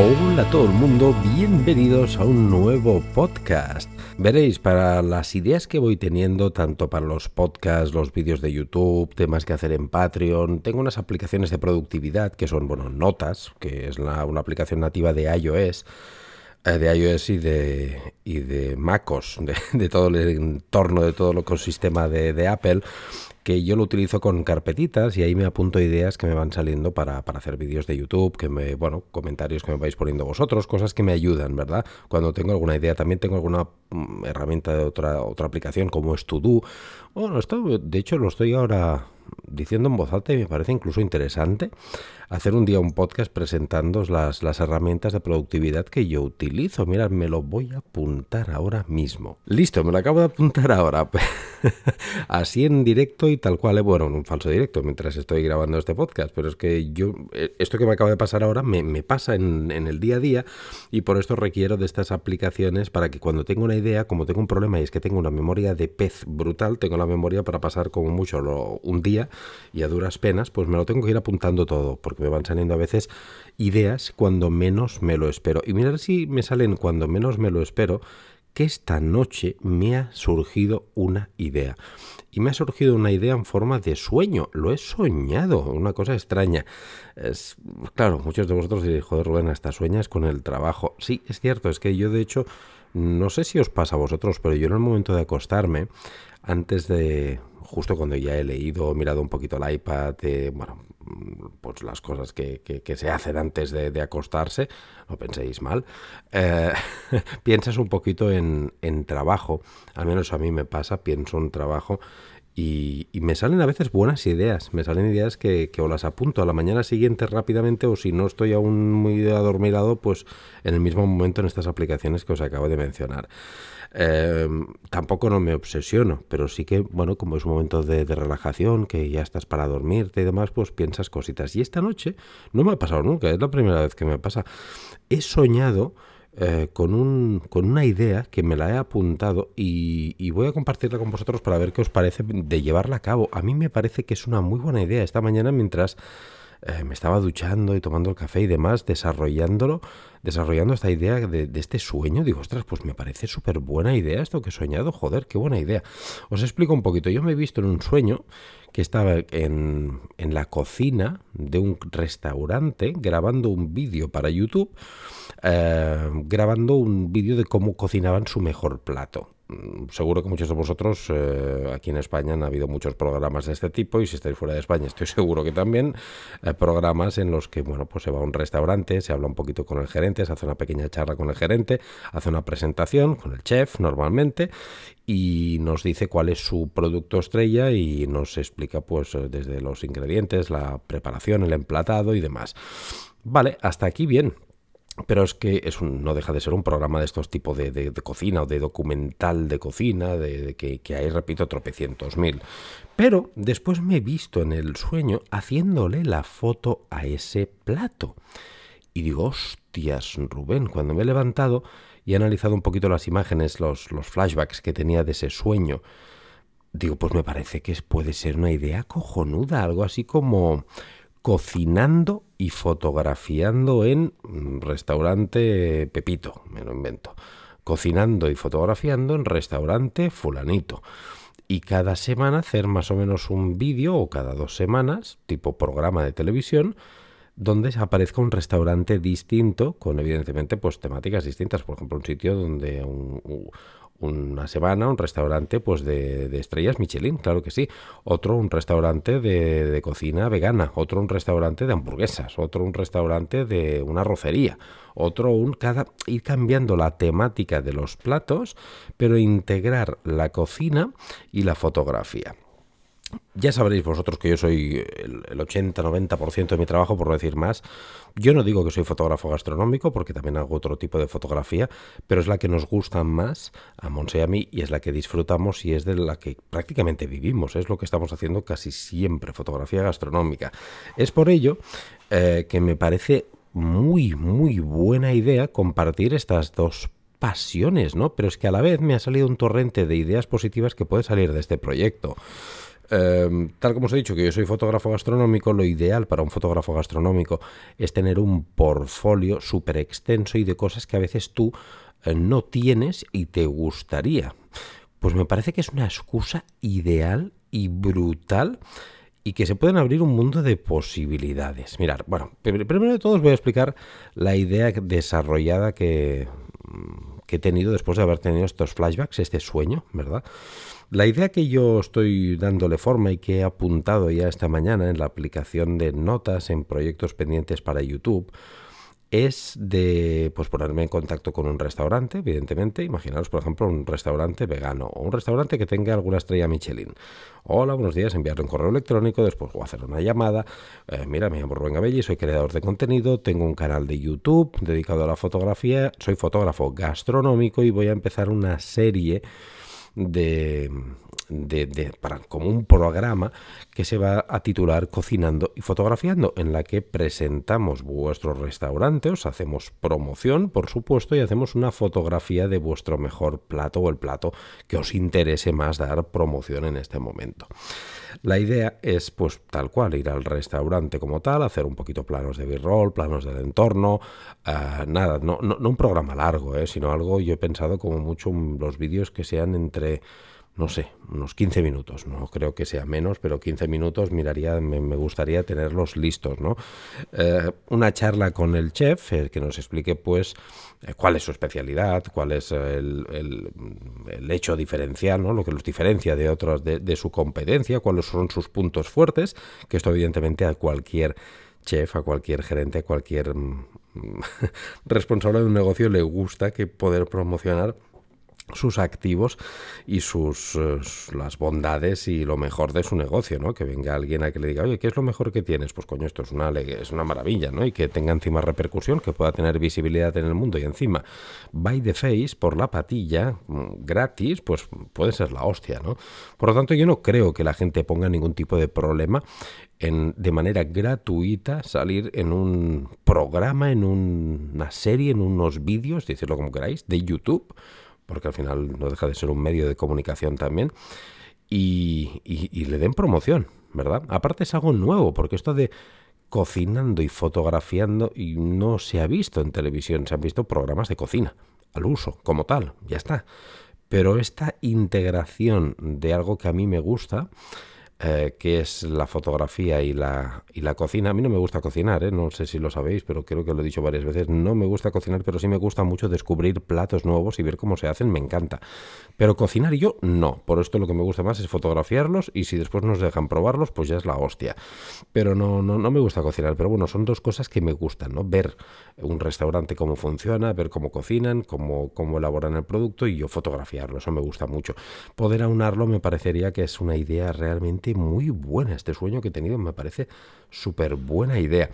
Hola a todo el mundo, bienvenidos a un nuevo podcast. Veréis, para las ideas que voy teniendo, tanto para los podcasts, los vídeos de YouTube, temas que hacer en Patreon, tengo unas aplicaciones de productividad que son, bueno, Notas, que es una aplicación nativa de iOS, eh, de iOS y de, y de MacOS, de, todo el entorno, de todo el ecosistema de, de Apple que yo lo utilizo con carpetitas y ahí me apunto ideas que me van saliendo para, para, hacer vídeos de YouTube, que me, bueno, comentarios que me vais poniendo vosotros, cosas que me ayudan, ¿verdad? Cuando tengo alguna idea, también tengo alguna mm, herramienta de otra, otra aplicación como es Bueno, esto, de hecho, lo estoy ahora diciendo en voz alta y me parece incluso interesante hacer un día un podcast presentando las, las herramientas de productividad que yo utilizo. Mira, me lo voy a apuntar ahora mismo. Listo, me lo acabo de apuntar ahora. Así en directo y tal cual. ¿eh? Bueno, en un falso directo mientras estoy grabando este podcast. Pero es que yo, eh, esto que me acaba de pasar ahora me, me pasa en, en, el día a día y por esto requiero de estas aplicaciones para que cuando tengo una idea, como tengo un problema y es que tengo una memoria de pez brutal, tengo la memoria para pasar como mucho un día y a duras penas, pues me lo tengo que ir apuntando todo, porque me van saliendo a veces ideas cuando menos me lo espero. Y mirar si me salen cuando menos me lo espero, que esta noche me ha surgido una idea. Y me ha surgido una idea en forma de sueño. Lo he soñado, una cosa extraña. Es, claro, muchos de vosotros diréis, joder, Rubén, hasta sueñas con el trabajo. Sí, es cierto, es que yo de hecho, no sé si os pasa a vosotros, pero yo en el momento de acostarme, antes de, justo cuando ya he leído, mirado un poquito el iPad, bueno, pues las cosas que, se hacen antes de, acostarse, no penséis mal, eh, piensas un poquito en, trabajo, al menos a mí me pasa, pienso en trabajo y, me salen a veces buenas ideas, me salen ideas que, que, o las apunto a la mañana siguiente rápidamente o si no estoy aún muy adormilado, pues en el mismo momento en estas aplicaciones que os acabo de mencionar. Em, tampoco no me obsesiono, pero sí que, bueno, como es un momento de, relajación, que ya estás para dormirte y demás, pues piensas cositas. Y esta noche no me ha pasado nunca, es la primera vez que me pasa. He soñado eh, con, un, con una idea que me la he apuntado y, y, voy a compartirla con vosotros para ver qué os parece de llevarla a cabo. A mí me parece que es una muy buena idea. Esta mañana mientras eh, me estaba duchando y tomando el café y demás, desarrollándolo, desarrollando esta idea de, este sueño, digo, ostras, pues me parece súper buena idea esto que he soñado, joder, qué buena idea. Os explico un poquito, yo me he visto en un sueño que estaba en, en la cocina de un restaurante grabando un vídeo para YouTube, eh, grabando un vídeo de cómo cocinaban su mejor plato. Mm, seguro que muchos de vosotros eh, aquí en España han habido muchos programas de este tipo y si estáis fuera de España estoy seguro que también eh, programas en los que bueno pues se va a un restaurante se habla un poquito con el gerente se hace una pequeña charla con el gerente hace una presentación con el chef normalmente y nos dice cuál es su producto estrella y nos explica pues desde los ingredientes la preparación el emplatado y demás. Vale hasta aquí bien pero es que es no deja de ser un programa de estos tipos de, cocina o de documental de cocina, de, que, que, hay, repito, tropecientos mil. Pero después me he visto en el sueño haciéndole la foto a ese plato. Y digo, hostias, Rubén, cuando me he levantado y he analizado un poquito las imágenes, los, los flashbacks que tenía de ese sueño, digo, pues me parece que puede ser una idea cojonuda, algo así como cocinando y fotografiando en restaurante Pepito, me lo invento. Cocinando y fotografiando en restaurante fulanito. Y cada semana hacer más o menos un vídeo o cada dos semanas, tipo programa de televisión, donde aparezca un restaurante distinto, con evidentemente pues temáticas distintas. Por ejemplo, un sitio donde un, una semana un restaurante pues de, estrellas Michelin, claro que sí. Otro un restaurante de, cocina vegana, otro un restaurante de hamburguesas, otro un restaurante de una rocería, otro un cada ir cambiando la temática de los platos, pero integrar la cocina y la fotografía. Ya sabréis vosotros que yo soy el, 80-90% de mi trabajo, por no decir más. Yo no digo que soy fotógrafo gastronómico, porque también hago otro tipo de fotografía, pero es la que nos gusta más a Monse y a mí y es la que disfrutamos y es de la que prácticamente vivimos. Es lo que estamos haciendo casi siempre, fotografía gastronómica. Es por ello eh, que me parece muy, muy buena idea compartir estas dos pasiones, ¿no? Pero es que a la vez me ha salido un torrente de ideas positivas que puede salir de este proyecto. Em, tal como os he dicho que yo soy fotógrafo gastronómico, lo ideal para un fotógrafo gastronómico es tener un portfolio súper extenso y de cosas que a veces tú eh, no tienes y te gustaría. Pues me parece que es una excusa ideal y brutal y que se pueden abrir un mundo de posibilidades. Mirar, bueno, primero de todo os voy a explicar la idea desarrollada que, mm, que he tenido después de haber tenido estos flashbacks, este sueño, ¿verdad? La idea que yo estoy dándole forma y que he apuntado ya esta mañana en la aplicación de notas en proyectos pendientes para YouTube es de pues ponerme en contacto con un restaurante, evidentemente. Imaginaros, por ejemplo, un restaurante vegano o un restaurante que tenga alguna estrella Michelin. Hola, buenos días, enviarle un correo electrónico, después voy a hacer una llamada. Eh, mira, me llamo Rubén Abelli, soy creador de contenido, tengo un canal de YouTube dedicado a la fotografía, soy fotógrafo gastronómico y voy a empezar una serie de, de, para, como un programa que se va a titular Cocinando y Fotografiando, en la que presentamos vuestro restaurante, os hacemos promoción, por supuesto, y hacemos una fotografía de vuestro mejor plato o el plato que os interese más dar promoción en este momento. La idea es, pues, tal cual, ir al restaurante como tal, hacer un poquito planos de b-roll, planos del entorno, eh, nada, no, no, no, un programa largo, eh, sino algo, yo he pensado como mucho los vídeos que sean entre no sé, unos 15 minutos, no creo que sea menos, pero 15 minutos miraría, me, gustaría tenerlos listos, ¿no? Eh, una charla con el chef, el que nos explique, pues, eh, cuál es su especialidad, cuál es el, hecho diferencial, ¿no? Lo que los diferencia de otros de, de su competencia, cuáles son sus puntos fuertes, que esto evidentemente a cualquier chef, a cualquier gerente, a cualquier mm, responsable de un negocio le gusta que poder promocionar sus activos y sus eh, las bondades y lo mejor de su negocio, ¿no? Que venga alguien a que le diga, oye, ¿qué es lo mejor que tienes? Pues coño, esto es una, es una maravilla, ¿no? Y que tenga encima repercusión, que pueda tener visibilidad en el mundo y encima, by the face, por la patilla, mm, gratis, pues puede ser la hostia, ¿no? Por lo tanto, yo no creo que la gente ponga ningún tipo de problema en, de manera gratuita salir en un programa, en una serie, en unos vídeos, decirlo como queráis, de YouTube porque al final no deja de ser un medio de comunicación también, y, le den promoción, ¿verdad? Aparte es algo nuevo, porque esto de cocinando y fotografiando y no se ha visto en televisión, se han visto programas de cocina, al uso, como tal, ya está. Pero esta integración de algo que a mí me gusta, eh, que es la fotografía y la, y la cocina. A mí no me gusta cocinar, ¿eh? no sé si lo sabéis, pero creo que lo he dicho varias veces. No me gusta cocinar, pero sí me gusta mucho descubrir platos nuevos y ver cómo se hacen, me encanta. Pero cocinar yo no. Por esto lo que me gusta más es fotografiarlos y si después nos dejan probarlos, pues ya es la hostia. Pero no, no, no me gusta cocinar. Pero bueno, son dos cosas que me gustan, ¿no? Ver un restaurante cómo funciona, ver cómo cocinan, cómo, cómo elaboran el producto y yo fotografiarlo. Eso me gusta mucho. Poder aunarlo me parecería que es una idea realmente muy buena. Este sueño que he tenido me parece súper buena idea.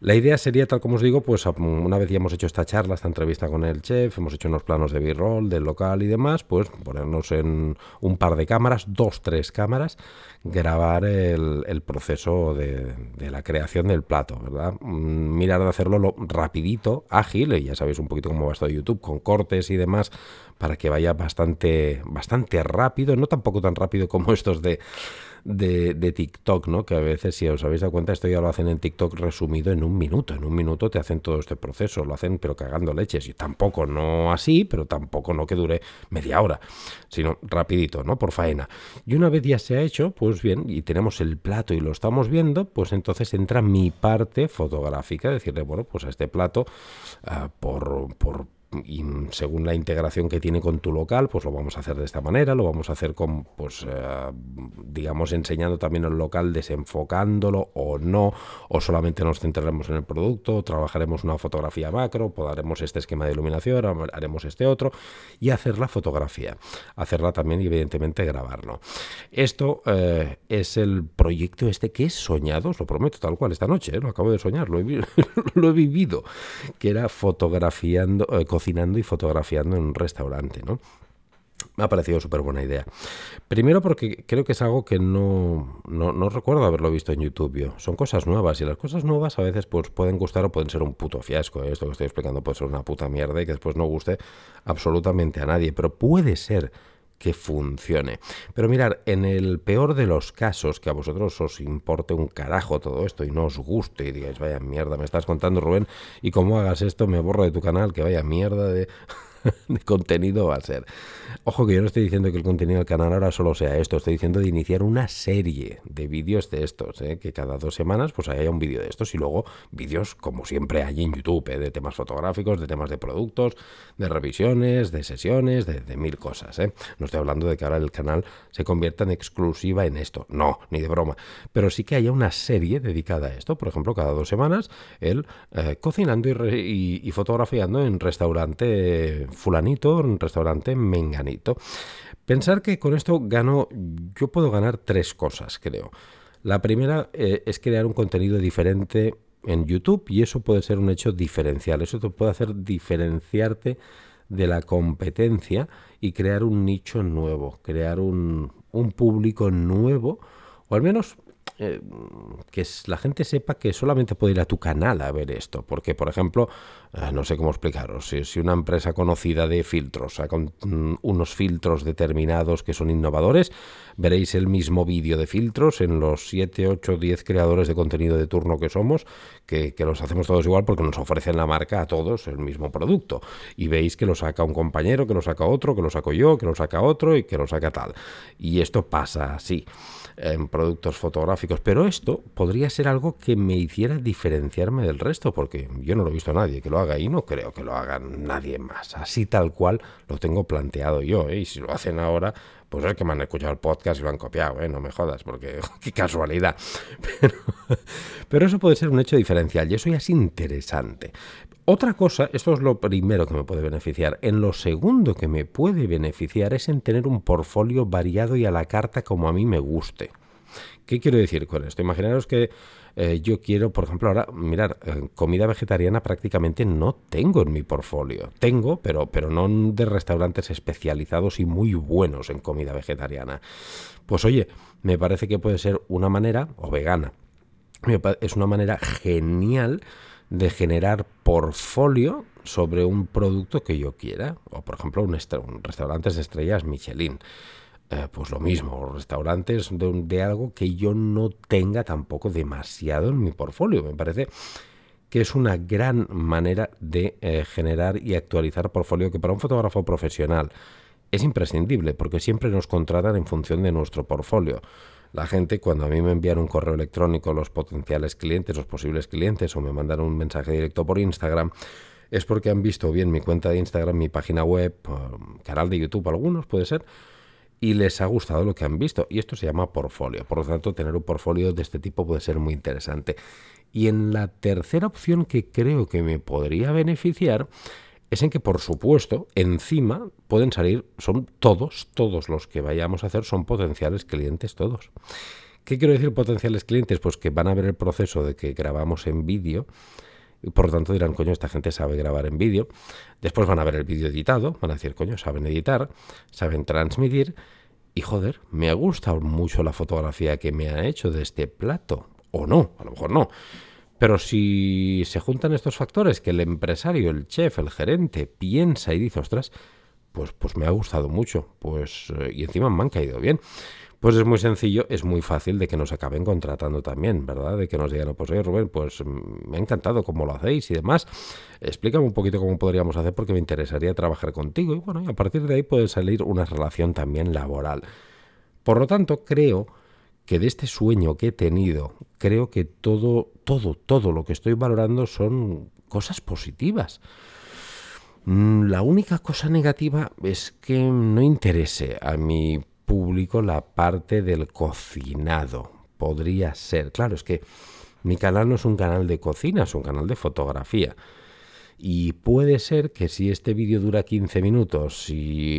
La idea sería, tal como os digo, pues una vez ya hemos hecho esta charla, esta entrevista con el chef, hemos hecho unos planos de b-roll, del local y demás, pues ponernos en un par de cámaras, dos, tres cámaras, grabar el, proceso de, la creación del plato, ¿verdad? Mm, mirar de hacerlo lo rapidito, ágil, y ya sabéis un poquito cómo va esto de YouTube, con cortes y demás, para que vaya bastante, bastante rápido, no tampoco tan rápido como estos de de, TikTok, ¿no? Que a veces, si os habéis dado cuenta, esto ya lo hacen en TikTok resumido en un minuto. En un minuto te hacen todo este proceso, lo hacen pero cagando leches. Y tampoco no así, pero tampoco no que dure media hora, sino rapidito, ¿no? Por faena. Y una vez ya se ha hecho, pues bien, y tenemos el plato y lo estamos viendo, pues entonces entra mi parte fotográfica, decirle, bueno, pues a este plato, ah, por, por y según la integración que tiene con tu local, pues lo vamos a hacer de esta manera, lo vamos a hacer con, pues, eh, digamos, enseñando también el local, desenfocándolo o no, o solamente nos centraremos en el producto, trabajaremos una fotografía macro, podremos este esquema de iluminación, haremos este otro, y hacer la fotografía, hacerla también y evidentemente grabarlo. Esto eh, es el proyecto este que he soñado, os lo prometo tal cual esta noche, ¿eh? lo acabo de soñar, lo he, lo he vivido, que era fotografiando, cocinando y fotografiando en un restaurante, ¿no? Me ha parecido súper buena idea. Primero porque creo que es algo que no, no, recuerdo haberlo visto en YouTube. Son cosas nuevas y las cosas nuevas a veces pues, pueden gustar o pueden ser un puto fiasco. Esto que estoy explicando puede ser una puta mierda y que después no guste absolutamente a nadie. Pero puede ser que funcione. Pero mirar, en el peor de los casos, que a vosotros os importe un carajo todo esto y no os guste y digáis, vaya mierda, me estás contando Rubén, y como hagas esto me borro de tu canal, que vaya mierda de... de contenido va a ser. Ojo que yo no estoy diciendo que el contenido del canal ahora solo sea esto, estoy diciendo de iniciar una serie de vídeos de estos, ¿eh? que cada dos semanas pues haya un vídeo de estos y luego vídeos como siempre hay en YouTube, ¿eh? de temas fotográficos, de temas de productos, de revisiones, de sesiones, de, mil cosas. ¿eh? No estoy hablando de que ahora el canal se convierta en exclusiva en esto, no, ni de broma, pero sí que haya una serie dedicada a esto, por ejemplo, cada dos semanas, el cocinando y, y fotografiando en restaurante fulanito, en restaurante menganito. Pensar que con esto gano, yo puedo ganar tres cosas, creo. La primera eh, es crear un contenido diferente en YouTube y eso puede ser un hecho diferencial. Eso te puede hacer diferenciarte de la competencia y crear un nicho nuevo, crear un, un público nuevo, o al menos eh, que la gente sepa que solamente puede ir a tu canal a ver esto. Porque, por ejemplo, eh, no sé cómo explicaros, si, una empresa conocida de filtros saca unos filtros determinados que son innovadores, veréis el mismo vídeo de filtros en los 7, 8, 10 creadores de contenido de turno que somos, que, que los hacemos todos igual porque nos ofrecen la marca a todos el mismo producto. Y veis que lo saca un compañero, que lo saca otro, que lo saco yo, que lo saca otro y que lo saca tal. Y esto pasa así en productos fotográficos, pero esto podría ser algo que me hiciera diferenciarme del resto, porque yo no lo he visto a nadie que lo haga y no creo que lo haga nadie más. Así tal cual lo tengo planteado yo, ¿eh? y si lo hacen ahora, pues es que me han escuchado el podcast y lo han copiado, ¿eh? no me jodas, porque qué casualidad. Pero, pero, eso puede ser un hecho diferencial y eso ya es interesante. Otra cosa, esto es lo primero que me puede beneficiar. En lo segundo que me puede beneficiar es en tener un portfolio variado y a la carta como a mí me guste. ¿Qué quiero decir con esto? Imaginaros que eh, yo quiero, por ejemplo, ahora, mirar, eh, comida vegetariana prácticamente no tengo en mi portfolio. Tengo, pero, pero no de restaurantes especializados y muy buenos en comida vegetariana. Pues oye, me parece que puede ser una manera, o vegana, es una manera genial de generar portfolio sobre un producto que yo quiera. O por ejemplo, un, un restaurantes de estrellas Michelin. Eh, pues lo mismo, restaurantes de, algo que yo no tenga tampoco demasiado en mi portfolio. Me parece que es una gran manera de eh, generar y actualizar portfolio que para un fotógrafo profesional es imprescindible porque siempre nos contratan en función de nuestro portfolio. La gente cuando a mí me envían un correo electrónico los potenciales clientes, los posibles clientes o me mandan un mensaje directo por Instagram, es porque han visto bien mi cuenta de Instagram, mi página web, canal de YouTube, algunos puede ser, y les ha gustado lo que han visto. Y esto se llama portfolio. Por lo tanto, tener un portfolio de este tipo puede ser muy interesante. Y en la tercera opción que creo que me podría beneficiar es en que, por supuesto, encima pueden salir, son todos, todos los que vayamos a hacer son potenciales clientes, todos. ¿Qué quiero decir potenciales clientes? Pues que van a ver el proceso de que grabamos en vídeo por lo tanto dirán, coño, esta gente sabe grabar en vídeo. Después van a ver el vídeo editado, van a decir, coño, saben editar, saben transmitir. Y joder, me ha gustado mucho la fotografía que me ha hecho de este plato. O no, a lo mejor no. Pero si se juntan estos factores, que el empresario, el chef, el gerente piensa y dice, ostras, pues, pues me ha gustado mucho, pues, eh, y encima me han caído bien. Pues es muy sencillo, es muy fácil de que nos acaben contratando también, ¿verdad? De que nos digan, pues oye Rubén, pues mm, me ha encantado cómo lo hacéis y demás. Explícame un poquito cómo podríamos hacer porque me interesaría trabajar contigo. Y bueno, y a partir de ahí puede salir una relación también laboral. Por lo tanto, creo que de este sueño que he tenido, creo que todo, todo, todo lo que estoy valorando son cosas positivas. Mm, la única cosa negativa es que no interese a mi público la parte del cocinado. Podría ser. Claro, es que mi canal no es un canal de cocina, es un canal de fotografía. Y puede ser que si este vídeo dura 15 minutos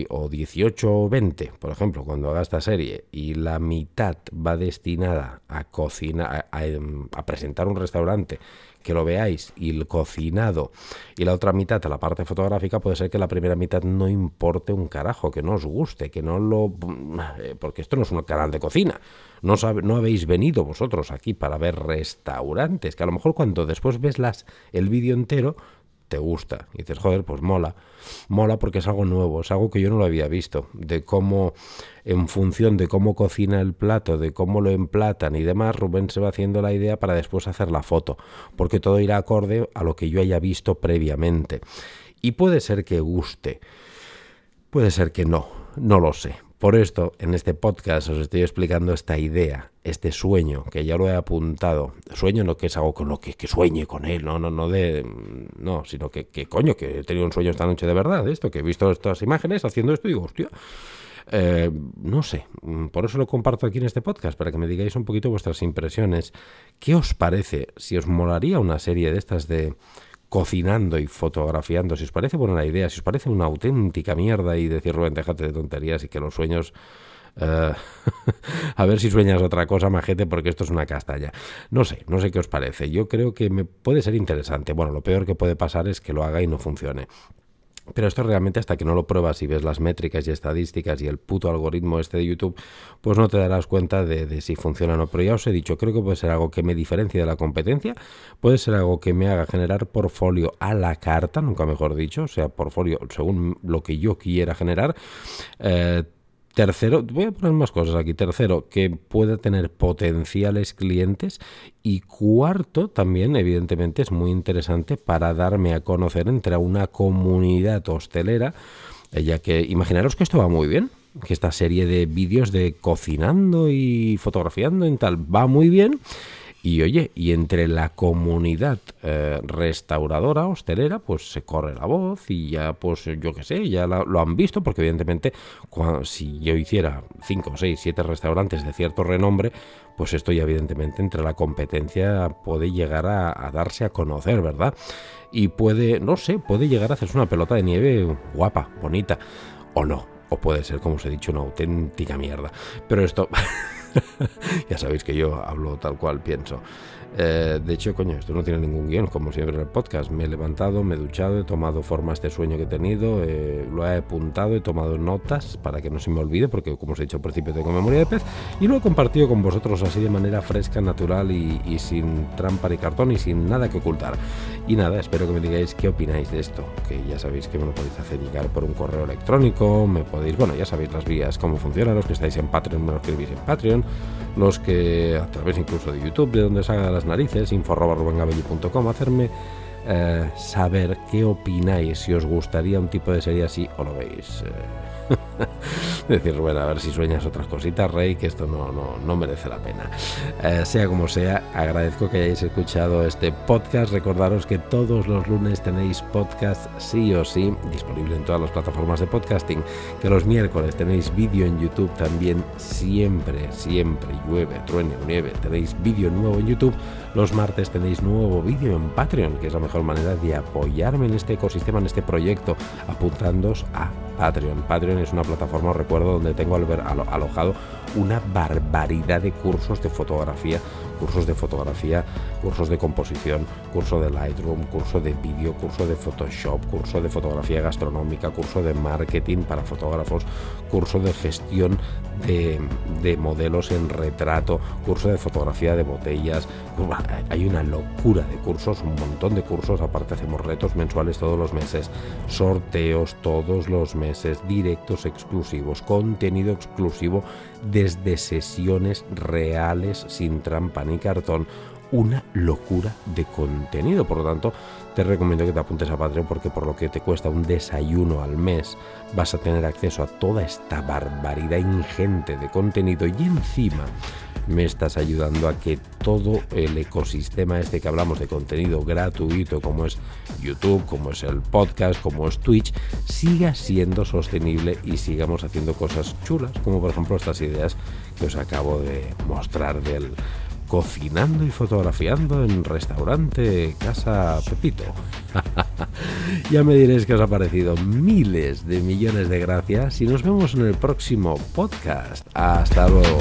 o 18 o 20, por ejemplo, cuando haga esta serie, y la mitad va destinada a cocinar, a presentar un restaurante que lo veáis y el cocinado y la otra mitad la parte fotográfica, puede ser que la primera mitad no importe un carajo, que no os guste, que no lo... Eh, porque esto no es un canal de cocina. No, no habéis venido vosotros aquí para ver restaurantes, que a lo mejor cuando después ves el vídeo entero te gusta. Y dices, joder, pues mola. Mola porque es algo nuevo, es algo que yo no lo había visto. De cómo, en función de cómo cocina el plato, de cómo lo emplatan y demás, Rubén se va haciendo la idea para después hacer la foto. Porque todo irá acorde a lo que yo haya visto previamente. Y puede ser que guste. Puede ser que no, no lo sé. Por esto, en este podcast os estoy explicando esta idea, este sueño, que ya lo he apuntado. Sueño no que es algo con lo que, que sueñe con él, no, no, no de. No, sino que, que, coño, que he tenido un sueño esta noche de verdad, esto, que he visto estas imágenes haciendo esto y digo, hostia. Eh, no sé, por eso lo comparto aquí en este podcast, para que me digáis un poquito vuestras impresiones. ¿Qué os parece? Si os molaría una serie de estas de cocinando y fotografiando. Si os parece buena idea, si os parece una auténtica mierda y decir, Rubén, déjate de tonterías y que los sueños... Eh, a ver si sueñas otra cosa, majete, porque esto es una castaña. No sé, no sé qué os parece. Yo creo que me puede ser interesante. Bueno, lo peor que puede pasar es que lo haga y no funcione. Pero esto realmente hasta que no lo pruebas y ves las métricas y estadísticas y el puto algoritmo este de YouTube, pues no te darás cuenta de, si funciona o no. Pero ya os he dicho, creo que puede ser algo que me diferencie de la competencia, puede ser algo que me haga generar portfolio a la carta, nunca mejor dicho, o sea, portfolio según lo que yo quiera generar. Eh, Tercero, voy a poner más cosas aquí. Tercero, que pueda tener potenciales clientes. Y cuarto, también, evidentemente, es muy interesante para darme a conocer entre una comunidad hostelera, ya que imaginaros que esto va muy bien, que esta serie de vídeos de cocinando y fotografiando y tal va muy bien y oye, y entre la comunidad eh, restauradora, hostelera, pues se corre la voz y ya, pues yo qué sé, ya lo han visto, porque evidentemente si yo hiciera 5, 6, 7 restaurantes de cierto renombre, pues esto ya evidentemente entre la competencia puede llegar a, darse a conocer, ¿verdad? Y puede, no sé, puede llegar a hacerse una pelota de nieve guapa, bonita, o no, o puede ser, como os he dicho, una auténtica mierda. Pero esto... ya sabéis que yo hablo tal cual pienso. Eh, de hecho, coño, esto no tiene ningún guion, como siempre en el podcast. Me he levantado, me he duchado, he tomado forma este sueño que he tenido, eh, lo he apuntado, he tomado notas para que no se me olvide, porque como os he dicho al principio tengo memoria de pez, y lo he compartido con vosotros así de manera fresca, natural y, sin trampa ni cartón y sin nada que ocultar. Y nada, espero que me digáis qué opináis de esto, que ya sabéis que me lo podéis hacer llegar por un correo electrónico, me podéis, bueno, ya sabéis las vías, cómo funciona, los que estáis en Patreon me lo escribís en Patreon, los que a través incluso de YouTube, de donde salga las narices, info.rubengabelli.com, hacerme eh, saber qué opináis, si os gustaría un tipo de serie así o lo veis. Eh, decir, bueno, a ver si sueñas otras cositas, Rey, que esto no, no, no merece la pena. Eh, sea como sea, agradezco que hayáis escuchado este podcast. Recordaros que todos los lunes tenéis podcast sí o sí, disponible en todas las plataformas de podcasting. Que los miércoles tenéis vídeo en YouTube también, siempre, siempre, llueve, truene o nieve, tenéis vídeo nuevo en YouTube. Los martes tenéis nuevo vídeo en Patreon, que es la mejor manera de apoyarme en este ecosistema, en este proyecto, apuntándoos a Patreon. Patreon es una plataforma, os recuerdo, donde tengo alojado una barbaridad de cursos de fotografía cursos de fotografía, cursos de composición, curso de Lightroom, curso de vídeo, curso de Photoshop, curso de fotografía gastronómica, curso de marketing para fotógrafos, curso de gestión de, modelos en retrato, curso de fotografía de botellas. Hay una locura de cursos, un montón de cursos, aparte hacemos retos mensuales todos los meses, sorteos todos los meses, directos exclusivos, contenido exclusivo desde sesiones reales sin trampa ni cartón, una locura de contenido. Por lo tanto, te recomiendo que te apuntes a Patreon porque por lo que te cuesta un desayuno al mes vas a tener acceso a toda esta barbaridad ingente de contenido y encima me estás ayudando a que todo el ecosistema este que hablamos de contenido gratuito como es YouTube, como es el podcast, como es Twitch, siga siendo sostenible y sigamos haciendo cosas chulas, como por ejemplo estas ideas que os acabo de mostrar del cocinando y fotografiando en restaurante Casa Pepito. ya me diréis que os ha parecido miles de millones de gracias y nos vemos en el próximo podcast. Hasta luego.